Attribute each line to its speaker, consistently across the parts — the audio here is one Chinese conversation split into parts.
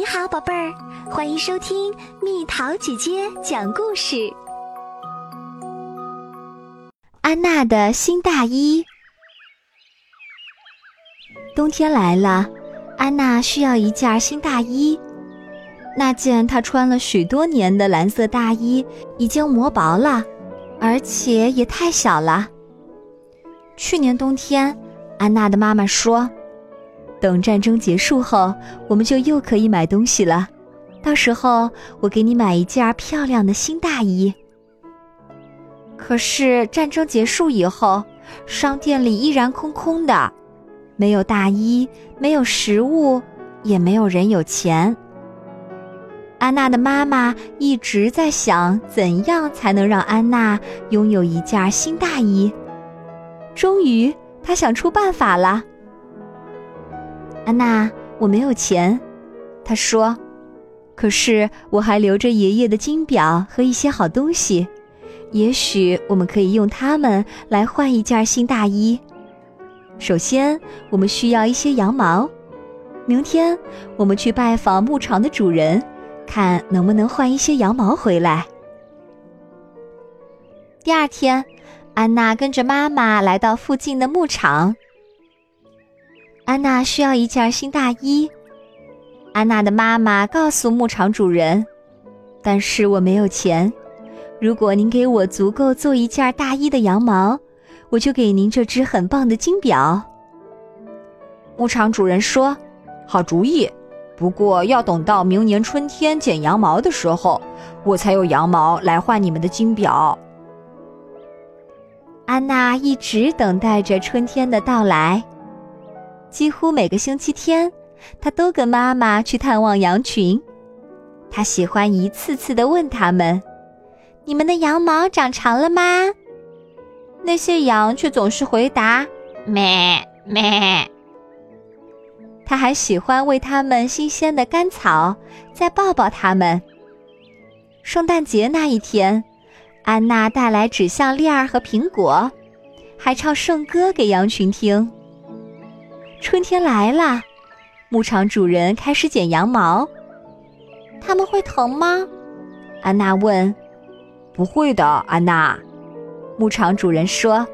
Speaker 1: 你好，宝贝儿，欢迎收听蜜桃姐姐讲故事。
Speaker 2: 安娜的新大衣。冬天来了，安娜需要一件新大衣。那件她穿了许多年的蓝色大衣已经磨薄了，而且也太小了。去年冬天，安娜的妈妈说。等战争结束后，我们就又可以买东西了。到时候我给你买一件漂亮的新大衣。可是战争结束以后，商店里依然空空的，没有大衣，没有食物，也没有人有钱。安娜的妈妈一直在想，怎样才能让安娜拥有一件新大衣。终于，她想出办法了。安娜，我没有钱，她说。可是我还留着爷爷的金表和一些好东西，也许我们可以用它们来换一件新大衣。首先，我们需要一些羊毛。明天我们去拜访牧场的主人，看能不能换一些羊毛回来。第二天，安娜跟着妈妈来到附近的牧场。安娜需要一件新大衣。安娜的妈妈告诉牧场主人：“但是我没有钱。如果您给我足够做一件大衣的羊毛，我就给您这只很棒的金表。”牧场主人说：“
Speaker 3: 好主意，不过要等到明年春天剪羊毛的时候，我才有羊毛来换你们的金表。”
Speaker 2: 安娜一直等待着春天的到来。几乎每个星期天，他都跟妈妈去探望羊群。他喜欢一次次的问他们：“你们的羊毛长长了吗？”那些羊却总是回答：“咩咩。”他还喜欢喂它们新鲜的干草，再抱抱它们。圣诞节那一天，安娜带来纸项链和苹果，还唱圣歌给羊群听。春天来了，牧场主人开始剪羊毛。他们会疼吗？安娜问。
Speaker 3: 不会的，安娜。牧场主人说：“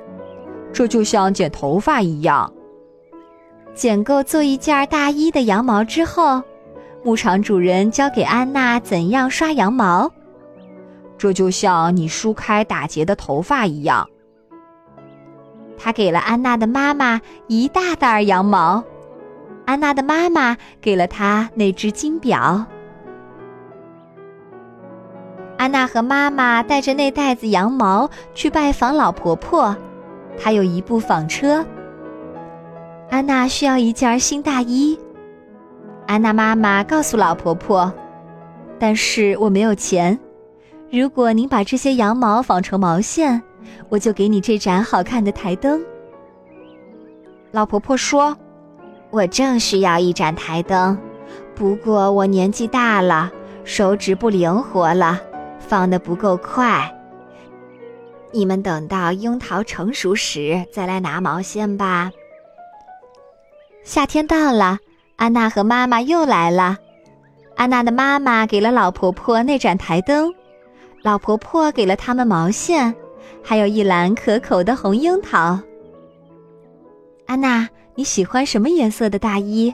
Speaker 3: 这就像剪头发一样。”
Speaker 2: 剪够做一件大衣的羊毛之后，牧场主人教给安娜怎样刷羊毛。
Speaker 3: 这就像你梳开打结的头发一样。
Speaker 2: 他给了安娜的妈妈一大袋羊毛，安娜的妈妈给了她那只金表。安娜和妈妈带着那袋子羊毛去拜访老婆婆，她有一部纺车。安娜需要一件新大衣，安娜妈妈告诉老婆婆：“但是我没有钱，如果您把这些羊毛纺成毛线。”我就给你这盏好看的台灯。老婆婆说：“我正需要一盏台灯，不过我年纪大了，手指不灵活了，放的不够快。你们等到樱桃成熟时再来拿毛线吧。”夏天到了，安娜和妈妈又来了。安娜的妈妈给了老婆婆那盏台灯，老婆婆给了他们毛线。还有一篮可口的红樱桃。安娜，你喜欢什么颜色的大衣？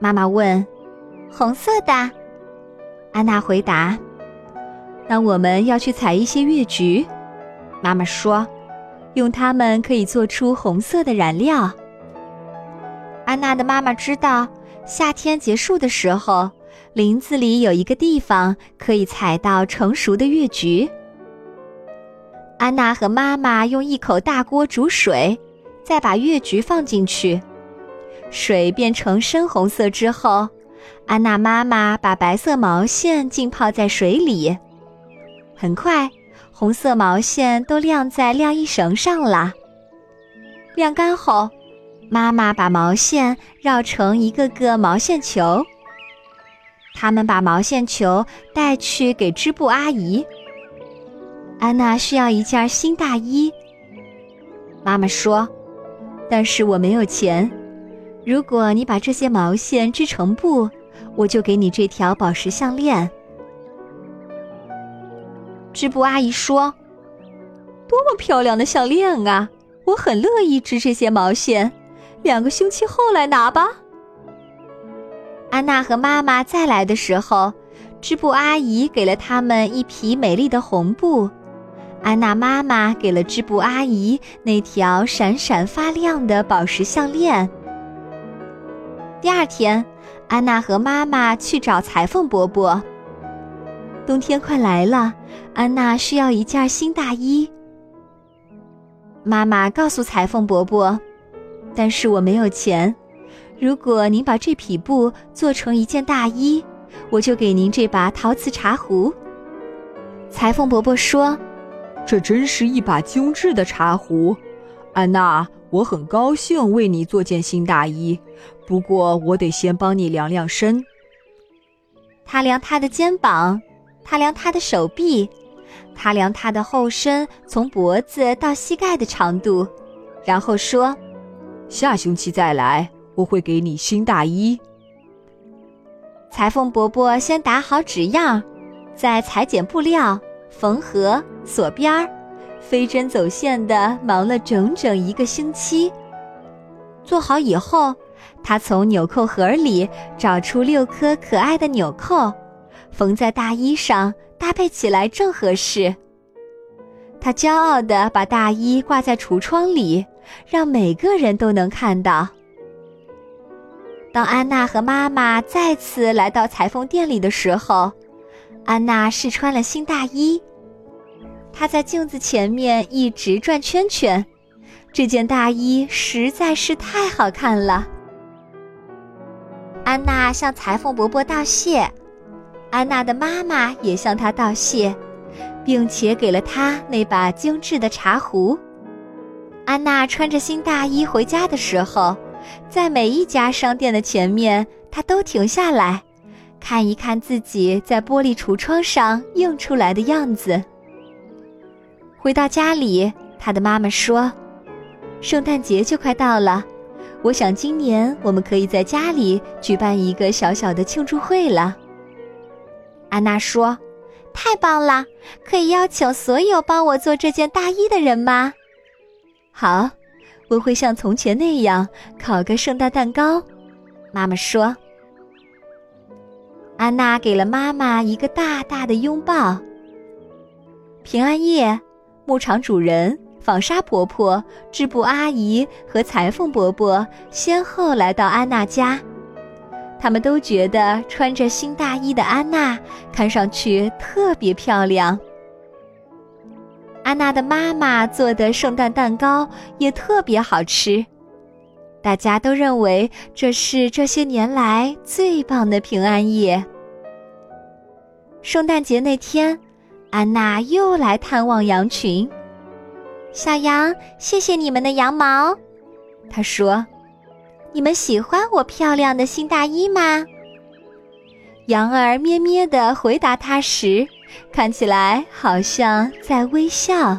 Speaker 2: 妈妈问。红色的。安娜回答。那我们要去采一些月菊。妈妈说，用它们可以做出红色的染料。安娜的妈妈知道，夏天结束的时候，林子里有一个地方可以采到成熟的月菊。安娜和妈妈用一口大锅煮水，再把月菊放进去。水变成深红色之后，安娜妈妈把白色毛线浸泡在水里。很快，红色毛线都晾在晾衣绳上了。晾干后，妈妈把毛线绕成一个个毛线球。他们把毛线球带去给织布阿姨。安娜需要一件新大衣。妈妈说：“但是我没有钱。如果你把这些毛线织成布，我就给你这条宝石项链。”织布阿姨说：“多么漂亮的项链啊！我很乐意织这些毛线。两个星期后来拿吧。”安娜和妈妈再来的时候，织布阿姨给了他们一匹美丽的红布，安娜妈妈给了织布阿姨那条闪闪发亮的宝石项链。第二天，安娜和妈妈去找裁缝伯伯。冬天快来了，安娜需要一件新大衣。妈妈告诉裁缝伯伯：“但是我没有钱。如果您把这匹布做成一件大衣，我就给您这把陶瓷茶壶。”裁缝伯伯说：“
Speaker 3: 这真是一把精致的茶壶，安娜，我很高兴为你做件新大衣。不过我得先帮你量量身。”
Speaker 2: 他量他的肩膀。他量他的手臂，他量他的后身，从脖子到膝盖的长度，然后说：“
Speaker 3: 下星期再来，我会给你新大衣。”
Speaker 2: 裁缝伯伯先打好纸样，再裁剪布料、缝合、锁边儿，飞针走线的忙了整整一个星期。做好以后，他从纽扣盒里找出六颗可爱的纽扣。缝在大衣上，搭配起来正合适。他骄傲地把大衣挂在橱窗里，让每个人都能看到。当安娜和妈妈再次来到裁缝店里的时候，安娜试穿了新大衣。她在镜子前面一直转圈圈，这件大衣实在是太好看了。安娜向裁缝伯伯道谢。安娜的妈妈也向她道谢，并且给了她那把精致的茶壶。安娜穿着新大衣回家的时候，在每一家商店的前面，她都停下来，看一看自己在玻璃橱窗上映出来的样子。回到家里，他的妈妈说：“圣诞节就快到了，我想今年我们可以在家里举办一个小小的庆祝会了。”安娜说：“太棒了，可以邀请所有帮我做这件大衣的人吗？”“好，我会像从前那样烤个圣诞蛋糕。”妈妈说。安娜给了妈妈一个大大的拥抱。平安夜，牧场主人、纺纱婆婆、织布阿姨和裁缝伯伯先后来到安娜家。他们都觉得穿着新大衣的安娜看上去特别漂亮。安娜的妈妈做的圣诞蛋糕也特别好吃，大家都认为这是这些年来最棒的平安夜。圣诞节那天，安娜又来探望羊群。小羊，谢谢你们的羊毛，她说。你们喜欢我漂亮的新大衣吗？羊儿咩咩的回答他时，看起来好像在微笑。